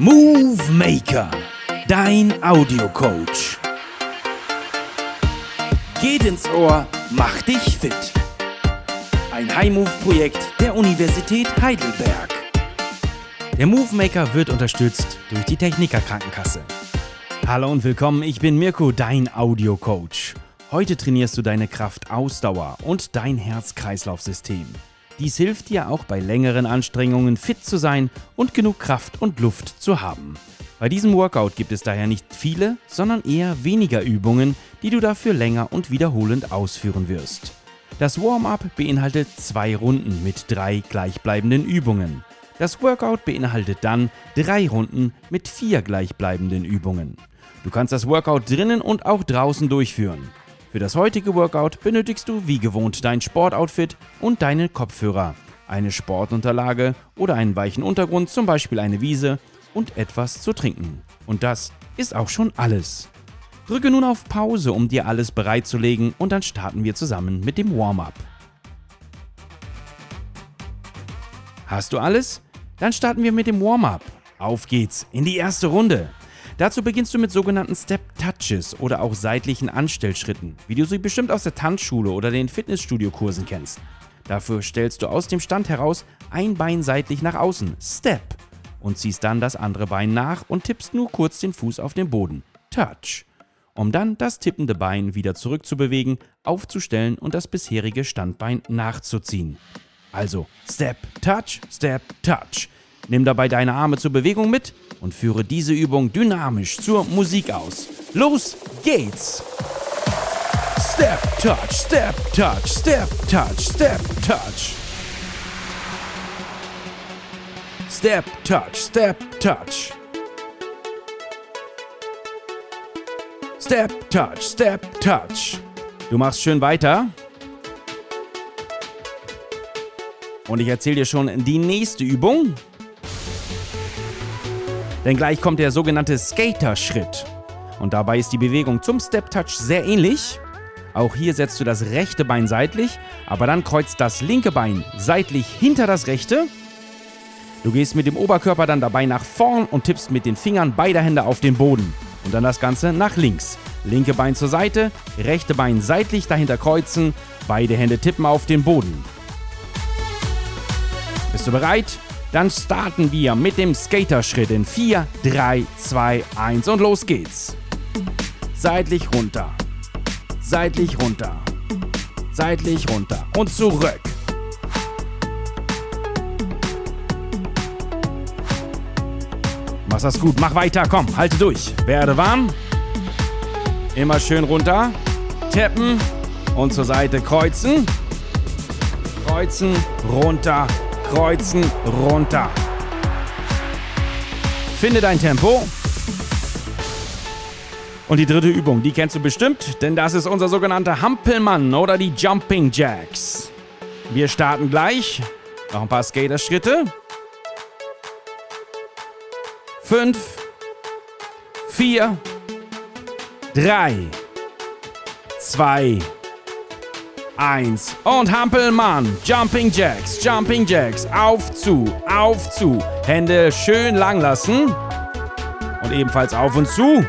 Movie Maker, dein Audiocoach. Geht ins Ohr, mach dich fit. Ein High-Move-Projekt der Universität Heidelberg. Der Movie Maker wird unterstützt durch die Techniker Krankenkasse. Hallo und willkommen, ich bin Mirko, dein Audiocoach. Heute trainierst du deine Kraft-Ausdauer und dein Herz-Kreislauf-System. Dies hilft dir auch bei längeren Anstrengungen fit zu sein und genug Kraft und Luft zu haben. Bei diesem Workout gibt es daher nicht viele, sondern eher weniger Übungen, die du dafür länger und wiederholend ausführen wirst. Das Warm-up beinhaltet zwei Runden mit drei gleichbleibenden Übungen. Das Workout beinhaltet dann drei Runden mit vier gleichbleibenden Übungen. Du kannst das Workout drinnen und auch draußen durchführen. Für das heutige Workout benötigst du wie gewohnt dein Sportoutfit und deine Kopfhörer, eine Sportunterlage oder einen weichen Untergrund, zum Beispiel eine Wiese und etwas zu trinken. Und das ist auch schon alles. Drücke nun auf Pause, um dir alles bereitzulegen und dann starten wir zusammen mit dem Warm-up. Hast du alles? Dann starten wir mit dem Warm-up. Auf geht's in die erste Runde. Dazu beginnst du mit sogenannten Step Touches oder auch seitlichen Anstellschritten, wie du sie bestimmt aus der Tanzschule oder den Fitnessstudio-Kursen kennst. Dafür stellst du aus dem Stand heraus ein Bein seitlich nach außen, Step, und ziehst dann das andere Bein nach und tippst nur kurz den Fuß auf den Boden, Touch, um dann das tippende Bein wieder zurückzubewegen, aufzustellen und das bisherige Standbein nachzuziehen. Also Step, Touch, Step, Touch. Nimm dabei deine Arme zur Bewegung mit und führe diese Übung dynamisch zur Musik aus. Los geht's! Step, Touch, Step, Touch, Step, Touch, Step, Touch. Step, Touch, Step, Touch. Step, Touch, Step, Touch. Du machst schön weiter. Und ich erzähle dir schon die nächste Übung. Denn gleich kommt der sogenannte Skater-Schritt. Und dabei ist die Bewegung zum Step-Touch sehr ähnlich. Auch hier setzt du das rechte Bein seitlich, aber dann kreuzt das linke Bein seitlich hinter das rechte. Du gehst mit dem Oberkörper dann dabei nach vorn und tippst mit den Fingern beider Hände auf den Boden. Und dann das Ganze nach links. Linke Bein zur Seite, rechte Bein seitlich dahinter kreuzen, beide Hände tippen auf den Boden. Bist du bereit? Dann starten wir mit dem Skaterschritt in 4, 3, 2, 1 und los geht's. Seitlich runter, seitlich runter, seitlich runter und zurück. Machst das gut, mach weiter, komm, halte durch. Werde warm. Immer schön runter, tappen und zur Seite kreuzen. Kreuzen, runter, kreuzen, runter. Finde dein Tempo. Und die dritte Übung, die kennst du bestimmt, denn das ist unser sogenannter Hampelmann oder die Jumping Jacks. Wir starten gleich. Noch ein paar Skaterschritte. Fünf, vier, drei, zwei, 1 und Hampelmann. Jumping Jacks, Jumping Jacks. Auf zu, auf zu. Hände schön lang lassen. Und ebenfalls auf und zu.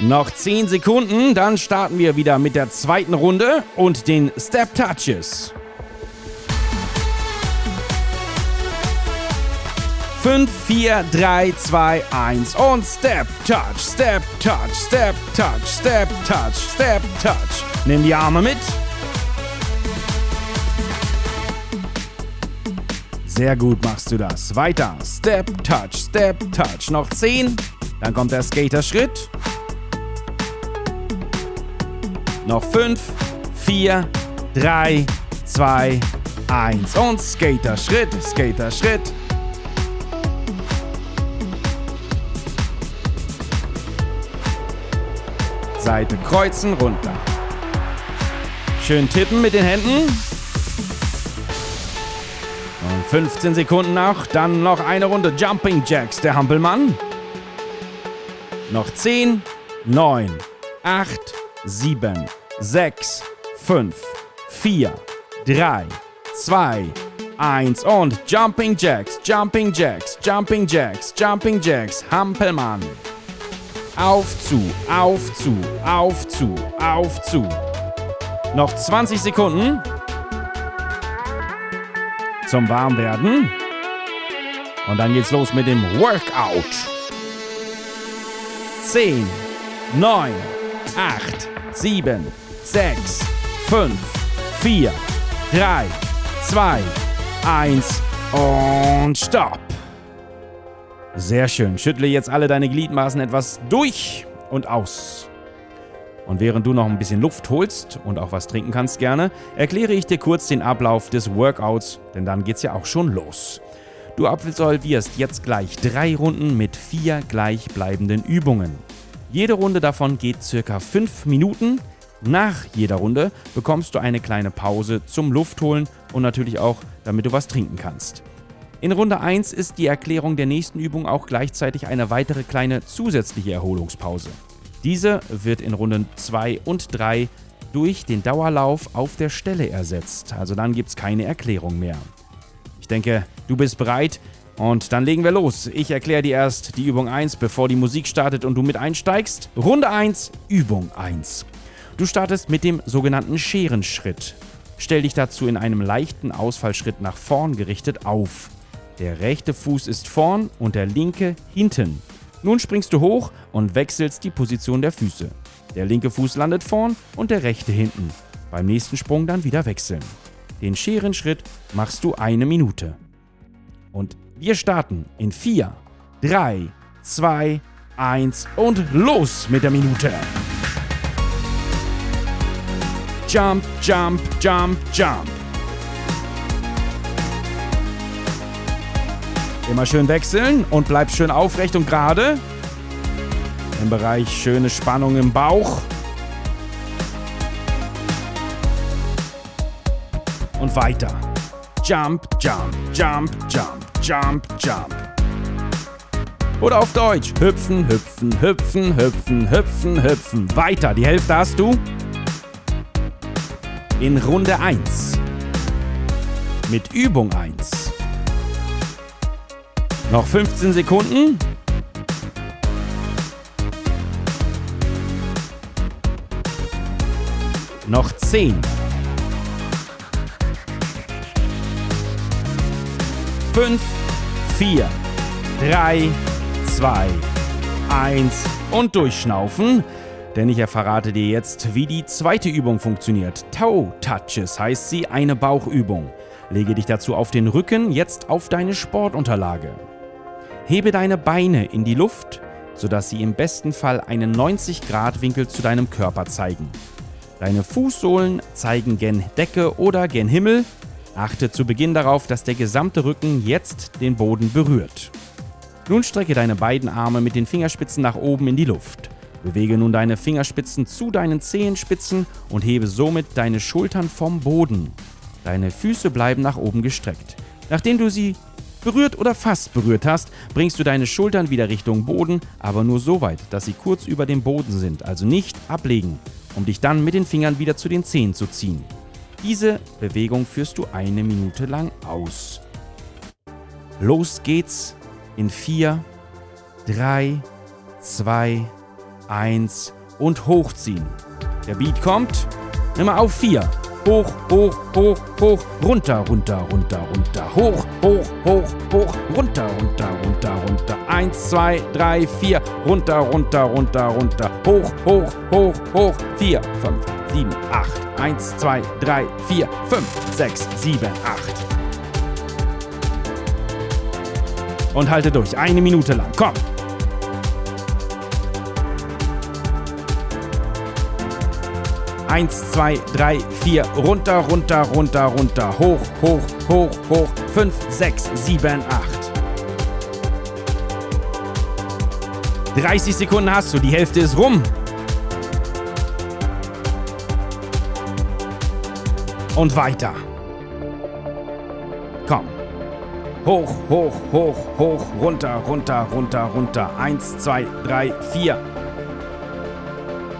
Noch 10 Sekunden, dann starten wir wieder mit der zweiten Runde und den Step Touches. 5, 4, 3, 2, 1 und Step, Touch, Step, Touch, Step, Touch, Step, Touch, Step, Touch. Nimm die Arme mit. Sehr gut machst du das. Weiter. Step, Touch, Step, Touch. Noch 10. Dann kommt der Skater-Schritt. Noch 5, 4, 3, 2, 1 und Skater-Schritt, Skater-Schritt. Seite kreuzen, runter. Schön tippen mit den Händen. Und 15 Sekunden noch. Dann noch eine Runde Jumping Jacks, der Hampelmann. Noch 10, 9, 8, 7, 6, 5, 4, 3, 2, 1 und Jumping Jacks, Jumping Jacks, Jumping Jacks, Jumping Jacks, Hampelmann. Auf zu, auf zu, auf zu, auf zu. Noch 20 Sekunden zum Warmwerden. Und dann geht's los mit dem Workout. 10, 9, 8, 7, 6, 5, 4, 3, 2, 1 und Stopp. Sehr schön. Schüttle jetzt alle deine Gliedmaßen etwas durch und aus. Und während du noch ein bisschen Luft holst und auch was trinken kannst gerne, erkläre ich dir kurz den Ablauf des Workouts, denn dann geht's ja auch schon los. Du absolvierst jetzt gleich drei Runden mit vier gleichbleibenden Übungen. Jede Runde davon geht circa fünf Minuten. Nach jeder Runde bekommst du eine kleine Pause zum Luftholen und natürlich auch, damit du was trinken kannst. In Runde 1 ist die Erklärung der nächsten Übung auch gleichzeitig eine weitere kleine zusätzliche Erholungspause. Diese wird in Runden 2 und 3 durch den Dauerlauf auf der Stelle ersetzt. Also dann gibt es keine Erklärung mehr. Ich denke, du bist bereit und dann legen wir los. Ich erkläre dir erst die Übung 1, bevor die Musik startet und du mit einsteigst. Runde 1, Übung 1. Du startest mit dem sogenannten Scherenschritt. Stell dich dazu in einem leichten Ausfallschritt nach vorn gerichtet auf. Der rechte Fuß ist vorn und der linke hinten. Nun springst du hoch und wechselst die Position der Füße. Der linke Fuß landet vorn und der rechte hinten. Beim nächsten Sprung dann wieder wechseln. Den Scherenschritt machst du eine Minute. Und wir starten in 4, 3, 2, 1 und los mit der Minute. Jump, jump, jump, jump. Immer schön wechseln und bleib schön aufrecht und gerade. Im Bereich schöne Spannung im Bauch. Und weiter. Jump, jump, jump, jump, jump, jump. Oder auf Deutsch. Hüpfen, hüpfen, hüpfen, hüpfen, hüpfen, hüpfen. Weiter. Die Hälfte hast du in Runde 1 mit Übung 1. Noch 15 Sekunden. Noch 10. 5, 4, 3, 2, 1 und durchschnaufen. Denn ich verrate dir jetzt, wie die zweite Übung funktioniert. Toe Touches heißt sie, eine Bauchübung. Lege dich dazu auf den Rücken, jetzt auf deine Sportunterlage. Hebe deine Beine in die Luft, sodass sie im besten Fall einen 90-Grad-Winkel zu deinem Körper zeigen. Deine Fußsohlen zeigen gen Decke oder gen Himmel. Achte zu Beginn darauf, dass der gesamte Rücken jetzt den Boden berührt. Nun strecke deine beiden Arme mit den Fingerspitzen nach oben in die Luft. Bewege nun deine Fingerspitzen zu deinen Zehenspitzen und hebe somit deine Schultern vom Boden. Deine Füße bleiben nach oben gestreckt. Nachdem du sie berührt oder fast berührt hast, bringst du deine Schultern wieder Richtung Boden, aber nur so weit, dass sie kurz über dem Boden sind, also nicht ablegen, um dich dann mit den Fingern wieder zu den Zehen zu ziehen. Diese Bewegung führst du eine Minute lang aus. Los geht's in 4, 3, 2, 1 und hochziehen. Der Beat kommt. Nimm mal auf 4. Hoch, hoch, hoch, hoch, runter, runter, runter, runter. Hoch, hoch, hoch, hoch, runter, runter, runter, runter. 1, 2, 3, 4. Runter, runter, runter, runter. Hoch, hoch, hoch, hoch. 4, 5, 7, 8. 1, 2, 3, 4, 5, 6, 7, 8. Und halte durch. Eine Minute lang. Komm. Eins, zwei, drei, vier, runter, runter, runter, runter, hoch, hoch, hoch, hoch, fünf, sechs, sieben, acht. 30 Sekunden hast du, die Hälfte ist rum. Und weiter. Komm. Hoch, hoch, hoch, hoch, runter, runter, runter, runter. Eins, zwei, drei, vier.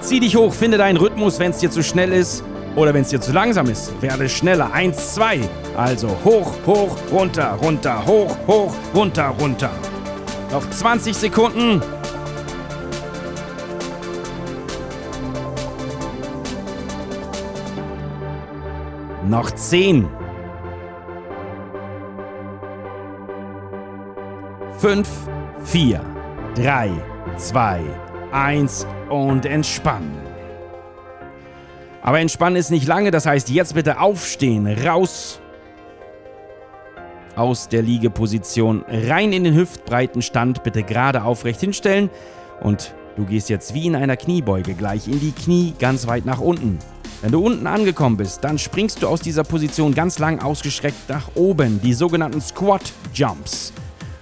Zieh dich hoch, finde deinen Rhythmus, wenn es dir zu schnell ist. Oder wenn es dir zu langsam ist, werde schneller. Eins, zwei. Also hoch, hoch, runter, runter, hoch, hoch, runter, runter. Noch 20 Sekunden. Noch 10. 5, 4, 3, 2, 1 und entspannen. Aber entspannen ist nicht lange, das heißt jetzt bitte aufstehen, raus aus der Liegeposition, rein in den hüftbreiten Stand, bitte gerade aufrecht hinstellen und du gehst jetzt wie in einer Kniebeuge gleich in die Knie ganz weit nach unten. Wenn du unten angekommen bist, dann springst du aus dieser Position ganz lang ausgestreckt nach oben, die sogenannten Squat Jumps.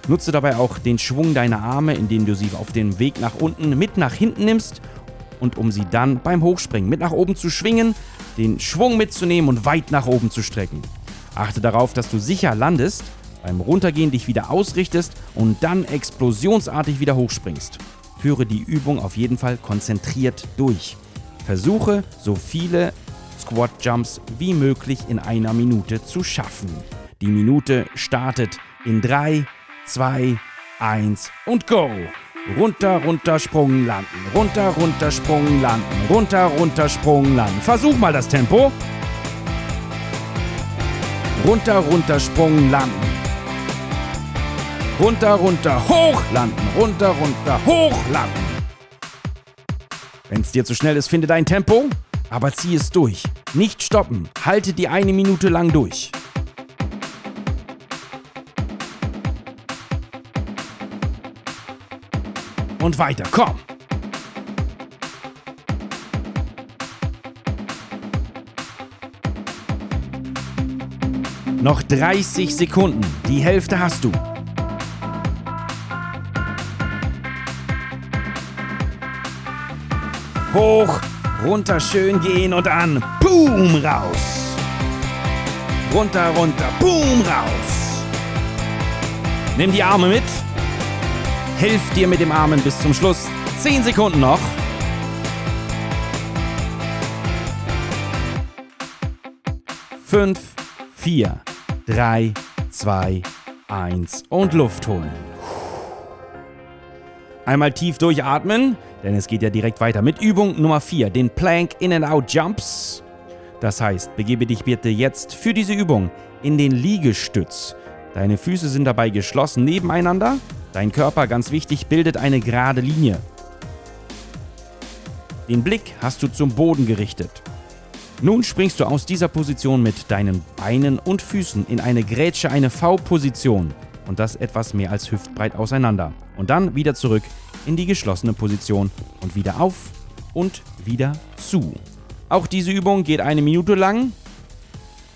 Nutze dabei auch den Schwung deiner Arme, indem du sie auf dem Weg nach unten mit nach hinten nimmst und um sie dann beim Hochspringen mit nach oben zu schwingen, den Schwung mitzunehmen und weit nach oben zu strecken. Achte darauf, dass du sicher landest, beim Runtergehen dich wieder ausrichtest und dann explosionsartig wieder hochspringst. Führe die Übung auf jeden Fall konzentriert durch. Versuche so viele Squat Jumps wie möglich in einer Minute zu schaffen. Die Minute startet in 3, 2, 1 und go! Runter, runter, Sprung, landen. Runter, runter, Sprung, landen. Runter, runter, Sprung, landen. Versuch mal das Tempo. Runter, runter, Sprung, landen. Runter, runter, hoch, landen. Runter, runter, hoch, landen. Wenn es dir zu schnell ist, finde dein Tempo, aber zieh es durch. Nicht stoppen. Halte die eine Minute lang durch. Und weiter. Komm! Noch 30 Sekunden. Die Hälfte hast du. Hoch, runter, schön gehen und an. Boom, raus. Runter, runter, boom, raus. Nimm die Arme mit. Hilf dir mit dem Armen bis zum Schluss. 10 Sekunden noch. Fünf, vier, drei, zwei, eins und Luft holen. Einmal tief durchatmen, denn es geht ja direkt weiter mit Übung Nummer 4, den Plank In-and-Out Jumps. Das heißt, begebe dich bitte jetzt für diese Übung in den Liegestütz. Deine Füße sind dabei geschlossen nebeneinander Dein Körper, ganz wichtig, bildet eine gerade Linie. Den Blick hast du zum Boden gerichtet. Nun springst du aus dieser Position mit deinen Beinen und Füßen in eine Grätsche, eine V-Position und das etwas mehr als hüftbreit auseinander. Und dann wieder zurück in die geschlossene Position und wieder auf und wieder zu. Auch diese Übung geht eine Minute lang.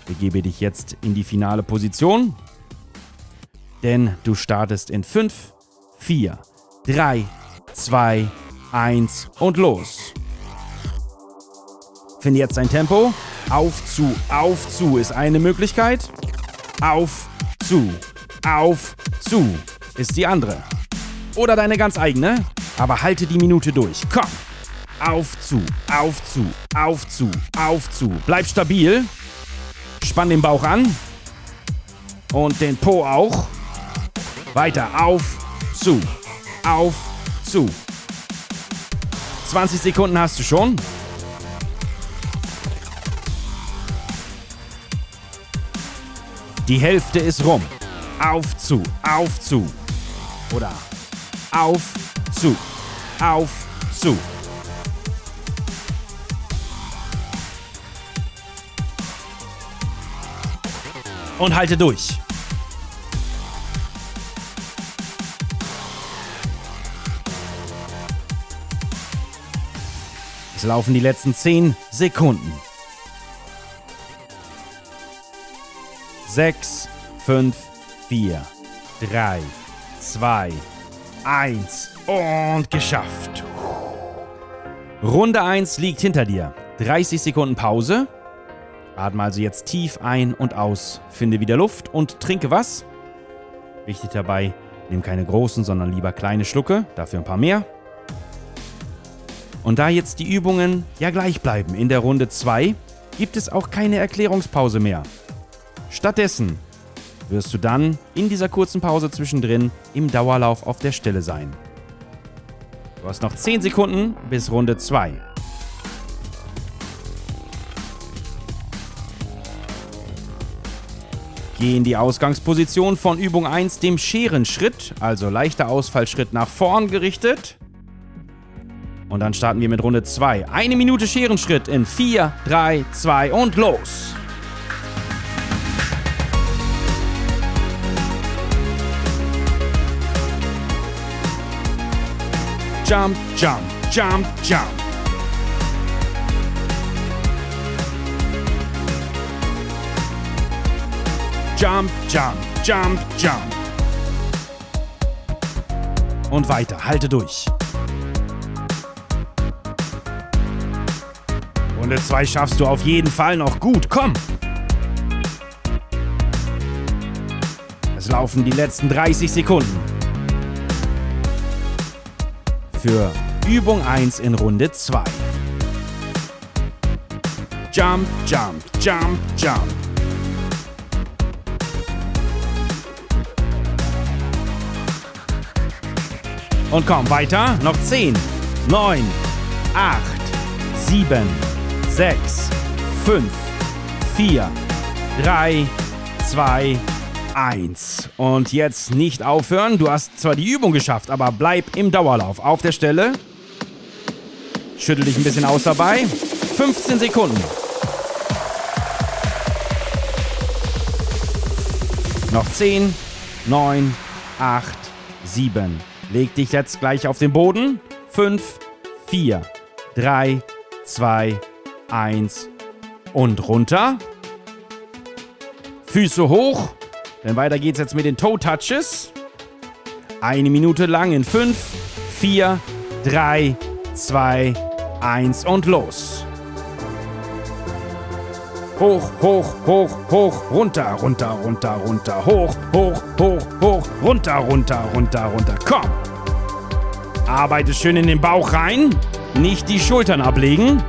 Begebe dich jetzt in die finale Position. Denn du startest in 5, 4, 3, 2, 1 und los. Finde jetzt dein Tempo. Auf, zu, auf, zu ist eine Möglichkeit. Auf, zu, auf, zu ist die andere. Oder deine ganz eigene. Aber halte die Minute durch. Komm. Auf, zu, auf, zu, auf, zu, auf, zu. Bleib stabil. Spann den Bauch an. Und den Po auch. Weiter auf, zu, auf, zu. 20 Sekunden hast du schon. Die Hälfte ist rum. Auf, zu, auf, zu. Oder auf, zu, auf, zu. Und halte durch. Es laufen die letzten 10 Sekunden. 6, 5, 4, 3, 2, 1 und geschafft. Runde 1 liegt hinter dir. 30 Sekunden Pause. Atme also jetzt tief ein und aus. Finde wieder Luft und trinke was? Wichtig dabei, nimm keine großen, sondern lieber kleine Schlucke, dafür ein paar mehr. Und da jetzt die Übungen ja gleich bleiben in der Runde 2, gibt es auch keine Erklärungspause mehr. Stattdessen wirst du dann in dieser kurzen Pause zwischendrin im Dauerlauf auf der Stelle sein. Du hast noch 10 Sekunden bis Runde 2. Geh in die Ausgangsposition von Übung 1, dem Scherenschritt, also leichter Ausfallschritt nach vorn gerichtet. Und dann starten wir mit Runde 2. Eine Minute Scherenschritt in 4, 3, 2 und los. Jump, jump, jump, jump. Jump, jump, jump, jump. Und weiter, halte durch. Runde 2 schaffst du auf jeden Fall noch gut. Komm! Es laufen die letzten 30 Sekunden. Für Übung 1 in Runde 2. Jump, jump, jump, jump. Und komm, weiter. Noch 10, 9, 8, 7, 6, 5, 4, 3, 2, 1. Und jetzt nicht aufhören. Du hast zwar die Übung geschafft, aber bleib im Dauerlauf auf der Stelle. Schüttel dich ein bisschen aus dabei. 15 Sekunden. Noch 10, 9, 8, 7, Leg dich jetzt gleich auf den Boden. 5, 4, 3, 2, 1 und runter. Füße hoch, denn weiter geht's jetzt mit den Toe Touches. Eine Minute lang in 5, 4, 3, 2, 1 und los. Hoch, hoch, hoch, hoch, runter, runter, runter, runter, hoch, hoch, hoch, hoch, runter, runter, runter, runter. Komm! Arbeite schön in den Bauch rein, nicht die Schultern ablegen.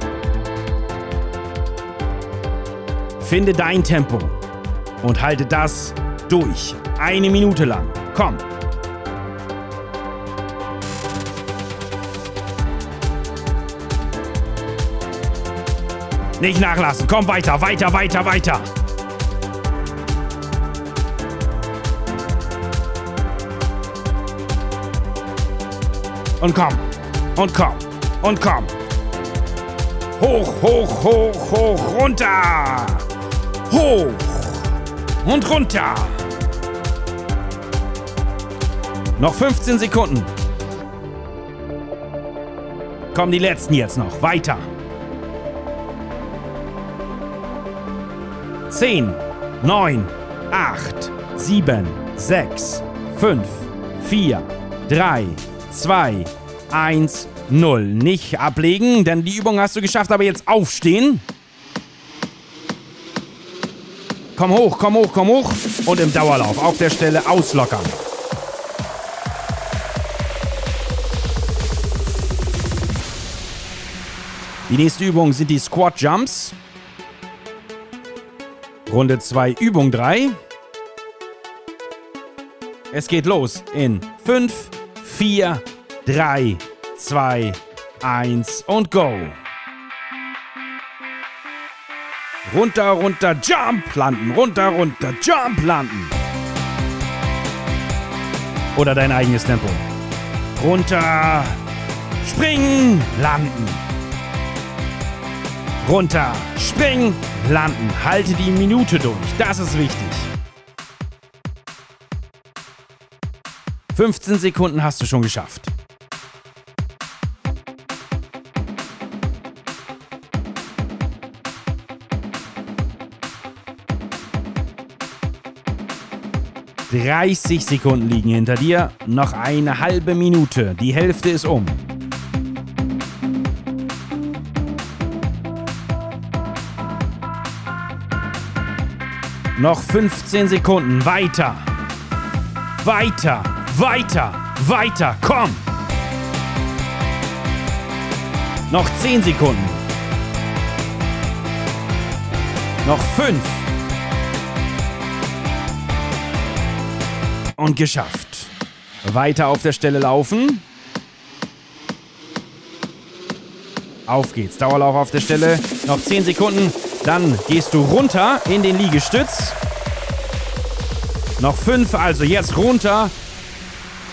Finde dein Tempo und halte das durch. Eine Minute lang. Komm! Nicht nachlassen. Komm weiter, weiter, weiter, weiter. Und komm. Und komm. Und komm. Hoch, hoch, hoch, hoch, runter. Hoch. Und runter. Noch 15 Sekunden. Kommen die letzten jetzt noch. Weiter. 10, 9, 8, 7, 6, 5, 4, 3, 2, 1, 0. Nicht ablegen, denn die Übung hast du geschafft, aber jetzt aufstehen. Komm hoch, komm hoch, komm hoch und im Dauerlauf auf der Stelle auslockern. Die nächste Übung sind die Squat Jumps. Runde 2, Übung 3. Es geht los in 5, 4, 3, 2, 1 und go. Runter, runter, jump, landen, runter, runter, jump, landen. Oder dein eigenes Tempo. Runter, springen, landen runter, springen, landen. Halte die Minute durch, das ist wichtig. 15 Sekunden hast du schon geschafft. Dreißig Sekunden liegen hinter dir, noch eine halbe Minute, die Hälfte ist um. Noch 15 Sekunden. Weiter. Weiter. Weiter. Weiter. Komm. Noch 10 Sekunden. Noch fünf. Und geschafft. Weiter auf der Stelle laufen. Auf geht's. Dauerlauf auf der Stelle. Noch 10 Sekunden. Dann gehst du runter in den Liegestütz. Noch 5, also jetzt runter.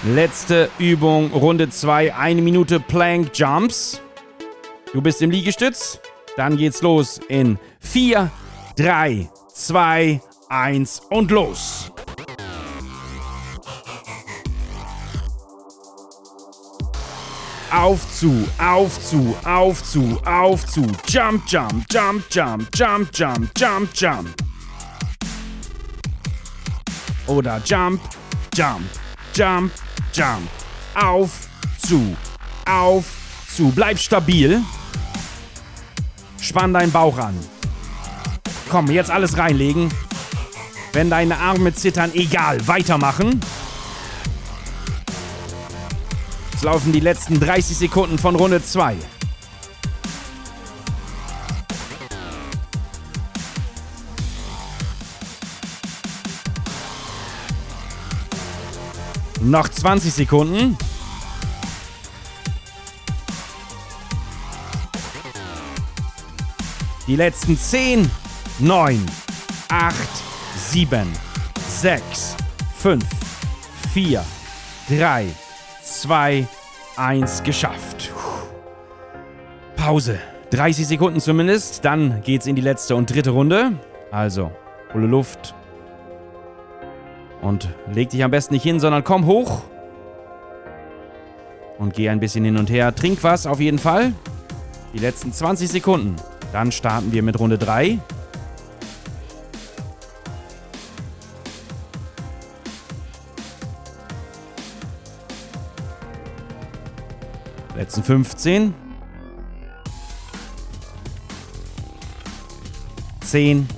Letzte Übung, Runde 2, eine Minute Plank Jumps. Du bist im Liegestütz. Dann geht's los in 4, 3, 2, 1 und los. Auf zu, auf zu, auf zu, auf zu. Jump, jump, jump, jump, jump, jump, jump, jump. Oder jump, jump, jump, jump. Auf zu, auf zu. Bleib stabil. Spann deinen Bauch an. Komm, jetzt alles reinlegen. Wenn deine Arme zittern, egal, weitermachen. Es laufen die letzten 30 Sekunden von Runde 2. Noch 20 Sekunden. Die letzten 10, 9, 8, 7, 6, 5, 4, 3, 2, 1 geschafft. Pause. 30 Sekunden zumindest. Dann geht's in die letzte und dritte Runde. Also, hole Luft. Und leg dich am besten nicht hin, sondern komm hoch. Und geh ein bisschen hin und her. Trink was auf jeden Fall. Die letzten 20 Sekunden. Dann starten wir mit Runde 3. Letzten 15. 10.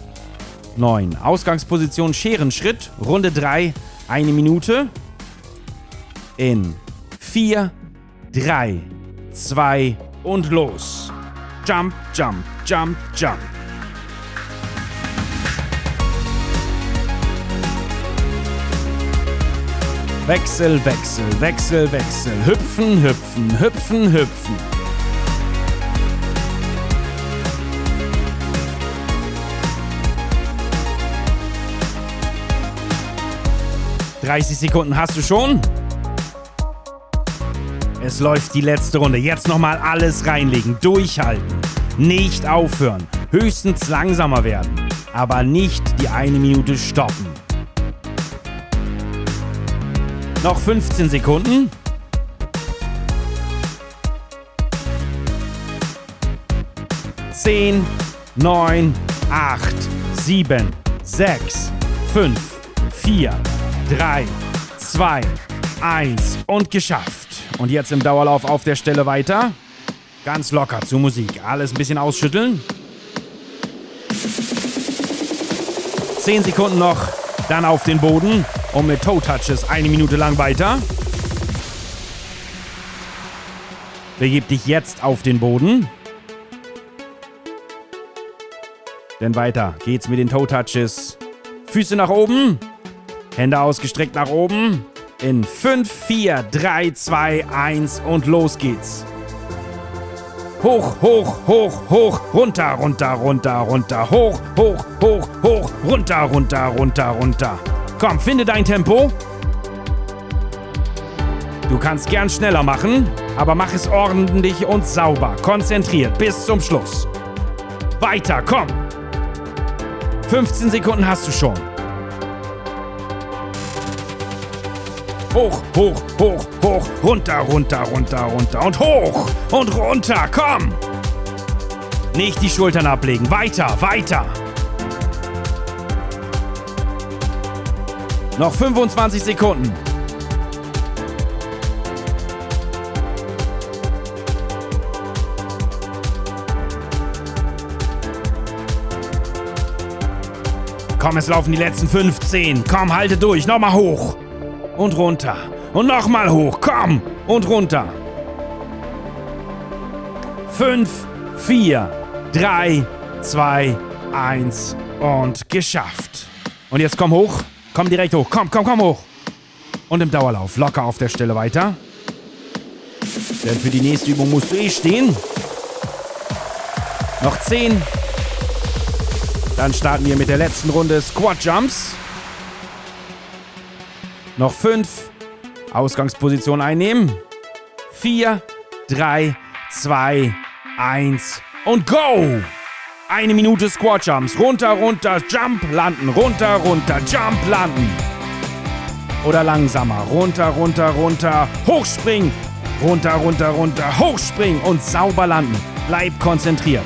9. Ausgangsposition Scherenschritt. Runde 3. Eine Minute. In 4, 3, 2 und los. Jump, jump, jump, jump. Wechsel, Wechsel, Wechsel, Wechsel. Hüpfen, hüpfen, hüpfen, hüpfen. Dreißig Sekunden hast du schon. Es läuft die letzte Runde. Jetzt nochmal alles reinlegen. Durchhalten. Nicht aufhören. Höchstens langsamer werden. Aber nicht die eine Minute stoppen. Noch 15 Sekunden. Zehn, neun, acht, sieben, sechs, fünf, vier, drei, zwei, eins und geschafft. Und jetzt im Dauerlauf auf der Stelle weiter. Ganz locker zur Musik. Alles ein bisschen ausschütteln. Zehn Sekunden noch. Dann auf den Boden und mit Toe Touches eine Minute lang weiter. Begib dich jetzt auf den Boden. Denn weiter geht's mit den Toe Touches. Füße nach oben. Hände ausgestreckt nach oben. In 5, 4, 3, 2, 1 und los geht's. Hoch, hoch, hoch, hoch, runter, runter, runter, runter, hoch, hoch, hoch, hoch, runter, runter, runter, runter. Komm, finde dein Tempo. Du kannst gern schneller machen, aber mach es ordentlich und sauber, konzentriert bis zum Schluss. Weiter, komm. 15 Sekunden hast du schon. Hoch, hoch, hoch, hoch, runter, runter, runter, runter und hoch und runter, komm! Nicht die Schultern ablegen, weiter, weiter! Noch 25 Sekunden. Komm, es laufen die letzten 15. Komm, halte durch. Nochmal hoch. Und runter. Und nochmal hoch. Komm. Und runter. 5, 4, 3, 2, 1 und geschafft. Und jetzt komm hoch. Komm direkt hoch. Komm, komm, komm hoch. Und im Dauerlauf locker auf der Stelle weiter. Denn für die nächste Übung musst du eh stehen. Noch 10. Dann starten wir mit der letzten Runde Squat Jumps. Noch 5. Ausgangsposition einnehmen. 4, 3, 2, 1 und go! Eine Minute Squat Jumps. Runter, runter, Jump, landen. Runter, runter, Jump, landen. Oder langsamer. Runter, runter, runter. Hochspringen. Runter, runter, runter. Hochspringen und sauber landen. Bleib konzentriert.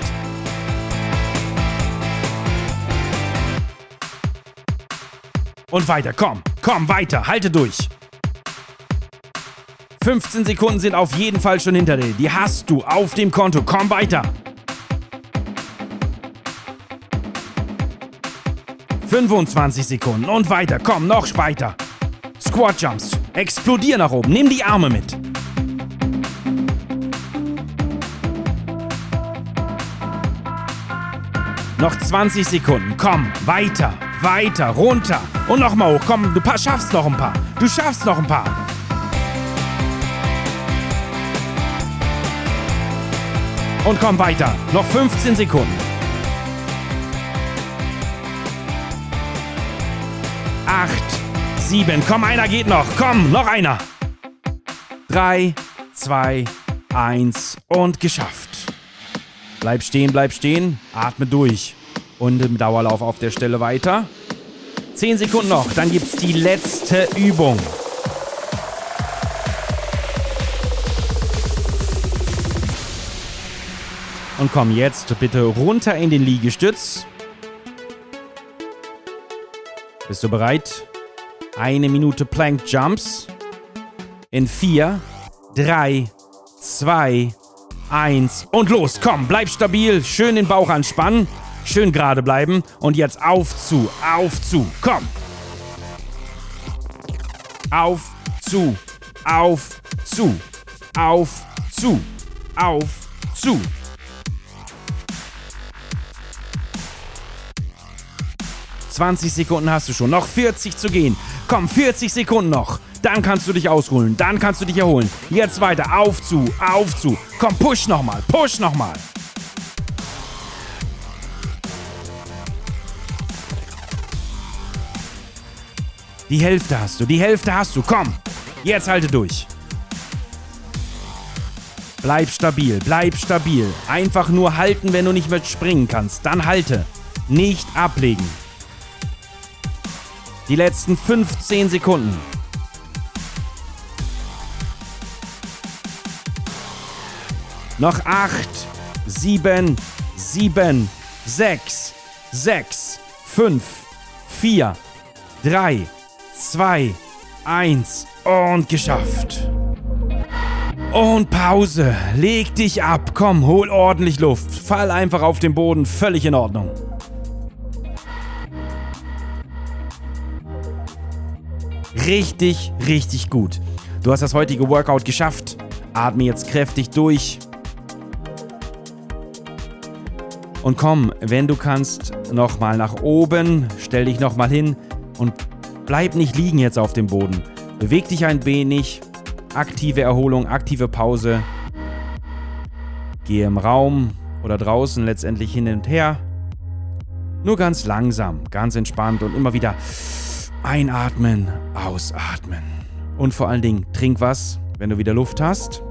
Und weiter, komm, komm, weiter, halte durch. 15 Sekunden sind auf jeden Fall schon hinter dir. Die hast du auf dem Konto. Komm weiter. 25 Sekunden und weiter. Komm, noch weiter. Squat Jumps. Explodier nach oben. Nimm die Arme mit. Noch 20 Sekunden. Komm, weiter, weiter, runter. Und nochmal hoch. Komm, du schaffst noch ein paar. Du schaffst noch ein paar. Und komm weiter. Noch 15 Sekunden. 8, 7. Komm, einer geht noch. Komm, noch einer. 3, 2, 1 und geschafft. Bleib stehen, bleib stehen. Atme durch. Und im Dauerlauf auf der Stelle weiter. 10 Sekunden noch. Dann gibt's die letzte Übung. Und komm jetzt bitte runter in den Liegestütz. Bist du bereit? Eine Minute Plank Jumps. In 4, 3, 2, 1 und los. Komm, bleib stabil. Schön den Bauch anspannen. Schön gerade bleiben. Und jetzt auf zu, auf zu. Komm. Auf zu, auf zu, auf zu, auf zu. 20 Sekunden hast du schon. Noch 40 zu gehen. Komm, 40 Sekunden noch. Dann kannst du dich ausruhen. Dann kannst du dich erholen. Jetzt weiter. Auf zu, auf zu. Komm, push nochmal. Push nochmal. Die Hälfte hast du. Die Hälfte hast du. Komm. Jetzt halte durch. Bleib stabil. Bleib stabil. Einfach nur halten, wenn du nicht mehr springen kannst. Dann halte. Nicht ablegen. Die letzten 15 Sekunden. Noch 8, 7, 7, 6, 6, 5, 4, 3, 2, 1 und geschafft. Und Pause. Leg dich ab. Komm, hol ordentlich Luft. Fall einfach auf den Boden. Völlig in Ordnung. Richtig, richtig gut. Du hast das heutige Workout geschafft. Atme jetzt kräftig durch. Und komm, wenn du kannst, nochmal nach oben. Stell dich nochmal hin und bleib nicht liegen jetzt auf dem Boden. Beweg dich ein wenig. Aktive Erholung, aktive Pause. Gehe im Raum oder draußen letztendlich hin und her. Nur ganz langsam, ganz entspannt und immer wieder Einatmen, ausatmen. Und vor allen Dingen trink was, wenn du wieder Luft hast.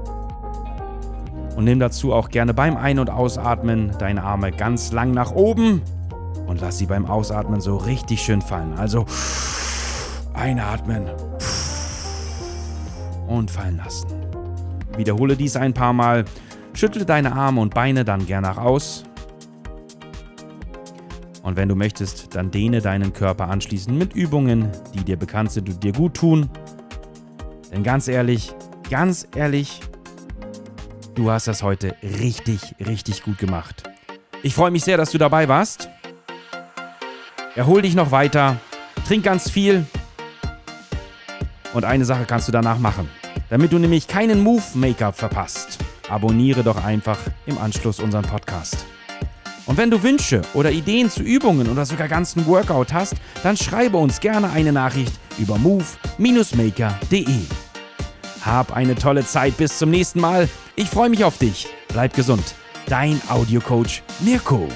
Und nimm dazu auch gerne beim Ein- und Ausatmen deine Arme ganz lang nach oben und lass sie beim Ausatmen so richtig schön fallen. Also einatmen und fallen lassen. Wiederhole dies ein paar Mal. Schüttle deine Arme und Beine dann gerne aus und wenn du möchtest, dann dehne deinen Körper anschließend mit Übungen, die dir bekannt sind und dir gut tun. Denn ganz ehrlich, ganz ehrlich, du hast das heute richtig, richtig gut gemacht. Ich freue mich sehr, dass du dabei warst. Erhol dich noch weiter, trink ganz viel. Und eine Sache kannst du danach machen. Damit du nämlich keinen Move Make-up verpasst, abonniere doch einfach im Anschluss unseren Podcast. Und wenn du Wünsche oder Ideen zu Übungen oder sogar ganzen Workout hast, dann schreibe uns gerne eine Nachricht über move-maker.de. Hab eine tolle Zeit, bis zum nächsten Mal. Ich freue mich auf dich. Bleib gesund. Dein Audiocoach Mirko.